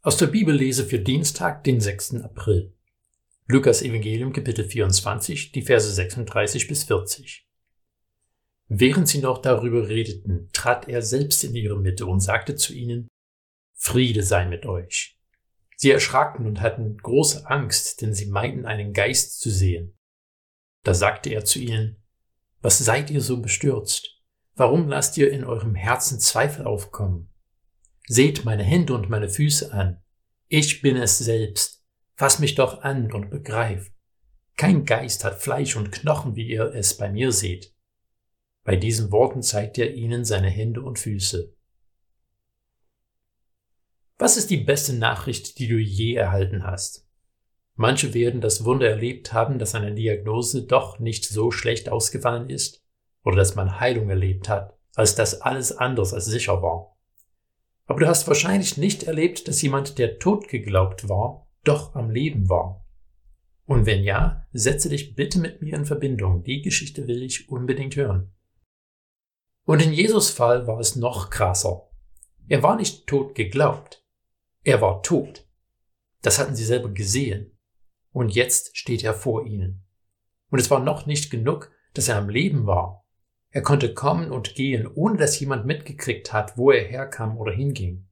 Aus der Bibellese für Dienstag, den 6. April. Lukas Evangelium Kapitel 24, die Verse 36 bis 40. Während sie noch darüber redeten, trat er selbst in ihre Mitte und sagte zu ihnen, Friede sei mit euch. Sie erschraken und hatten große Angst, denn sie meinten einen Geist zu sehen. Da sagte er zu ihnen, Was seid ihr so bestürzt? Warum lasst ihr in eurem Herzen Zweifel aufkommen? Seht meine Hände und meine Füße an. Ich bin es selbst. Fass mich doch an und begreif. Kein Geist hat Fleisch und Knochen, wie ihr es bei mir seht. Bei diesen Worten zeigt er ihnen seine Hände und Füße. Was ist die beste Nachricht, die du je erhalten hast? Manche werden das Wunder erlebt haben, dass eine Diagnose doch nicht so schlecht ausgefallen ist oder dass man Heilung erlebt hat, als dass alles anders als sicher war. Aber du hast wahrscheinlich nicht erlebt, dass jemand, der tot geglaubt war, doch am Leben war. Und wenn ja, setze dich bitte mit mir in Verbindung. Die Geschichte will ich unbedingt hören. Und in Jesus Fall war es noch krasser. Er war nicht tot geglaubt. Er war tot. Das hatten sie selber gesehen. Und jetzt steht er vor ihnen. Und es war noch nicht genug, dass er am Leben war. Er konnte kommen und gehen, ohne dass jemand mitgekriegt hat, wo er herkam oder hinging.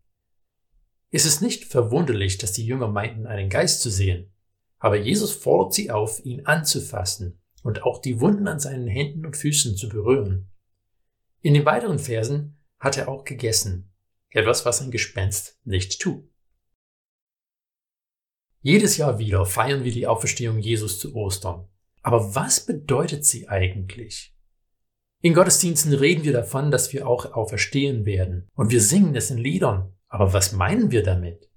Es ist nicht verwunderlich, dass die Jünger meinten, einen Geist zu sehen, aber Jesus fordert sie auf, ihn anzufassen und auch die Wunden an seinen Händen und Füßen zu berühren. In den weiteren Versen hat er auch gegessen, etwas, was ein Gespenst nicht tut. Jedes Jahr wieder feiern wir die Auferstehung Jesus zu Ostern. Aber was bedeutet sie eigentlich? In Gottesdiensten reden wir davon, dass wir auch auferstehen werden. Und wir singen es in Liedern. Aber was meinen wir damit?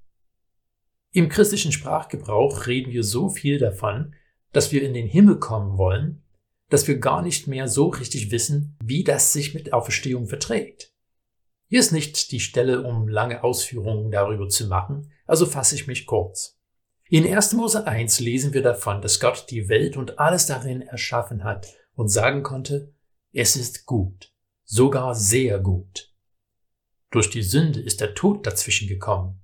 Im christlichen Sprachgebrauch reden wir so viel davon, dass wir in den Himmel kommen wollen, dass wir gar nicht mehr so richtig wissen, wie das sich mit Auferstehung verträgt. Hier ist nicht die Stelle, um lange Ausführungen darüber zu machen, also fasse ich mich kurz. In 1. Mose 1 lesen wir davon, dass Gott die Welt und alles darin erschaffen hat und sagen konnte, es ist gut, sogar sehr gut. Durch die Sünde ist der Tod dazwischen gekommen.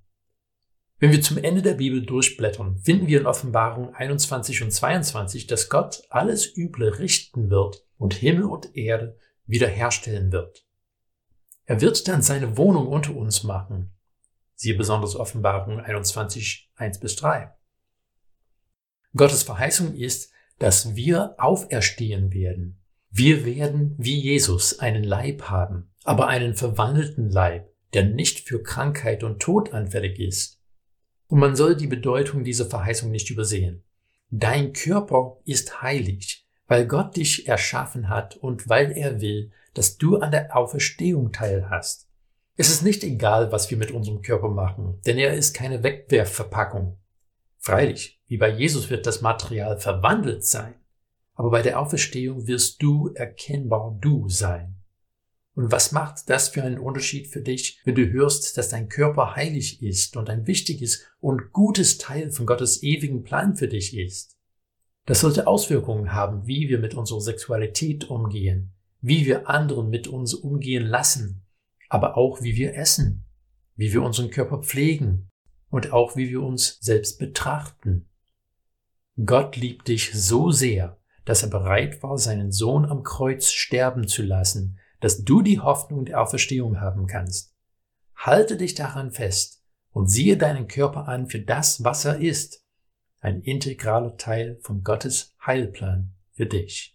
Wenn wir zum Ende der Bibel durchblättern, finden wir in Offenbarung 21 und 22, dass Gott alles Üble richten wird und Himmel und Erde wiederherstellen wird. Er wird dann seine Wohnung unter uns machen. Siehe besonders Offenbarung 21, 1 bis 3. Gottes Verheißung ist, dass wir auferstehen werden. Wir werden wie Jesus einen Leib haben, aber einen verwandelten Leib, der nicht für Krankheit und Tod anfällig ist. Und man soll die Bedeutung dieser Verheißung nicht übersehen. Dein Körper ist heilig, weil Gott dich erschaffen hat und weil er will, dass du an der Auferstehung teilhast. Es ist nicht egal, was wir mit unserem Körper machen, denn er ist keine Wegwerfverpackung. Freilich, wie bei Jesus wird das Material verwandelt sein. Aber bei der Auferstehung wirst du erkennbar du sein. Und was macht das für einen Unterschied für dich, wenn du hörst, dass dein Körper heilig ist und ein wichtiges und gutes Teil von Gottes ewigen Plan für dich ist? Das sollte Auswirkungen haben, wie wir mit unserer Sexualität umgehen, wie wir anderen mit uns umgehen lassen, aber auch wie wir essen, wie wir unseren Körper pflegen und auch wie wir uns selbst betrachten. Gott liebt dich so sehr, dass er bereit war, seinen Sohn am Kreuz sterben zu lassen, dass du die Hoffnung der Auferstehung haben kannst. Halte dich daran fest und siehe deinen Körper an für das, was er ist, ein integraler Teil von Gottes Heilplan für dich.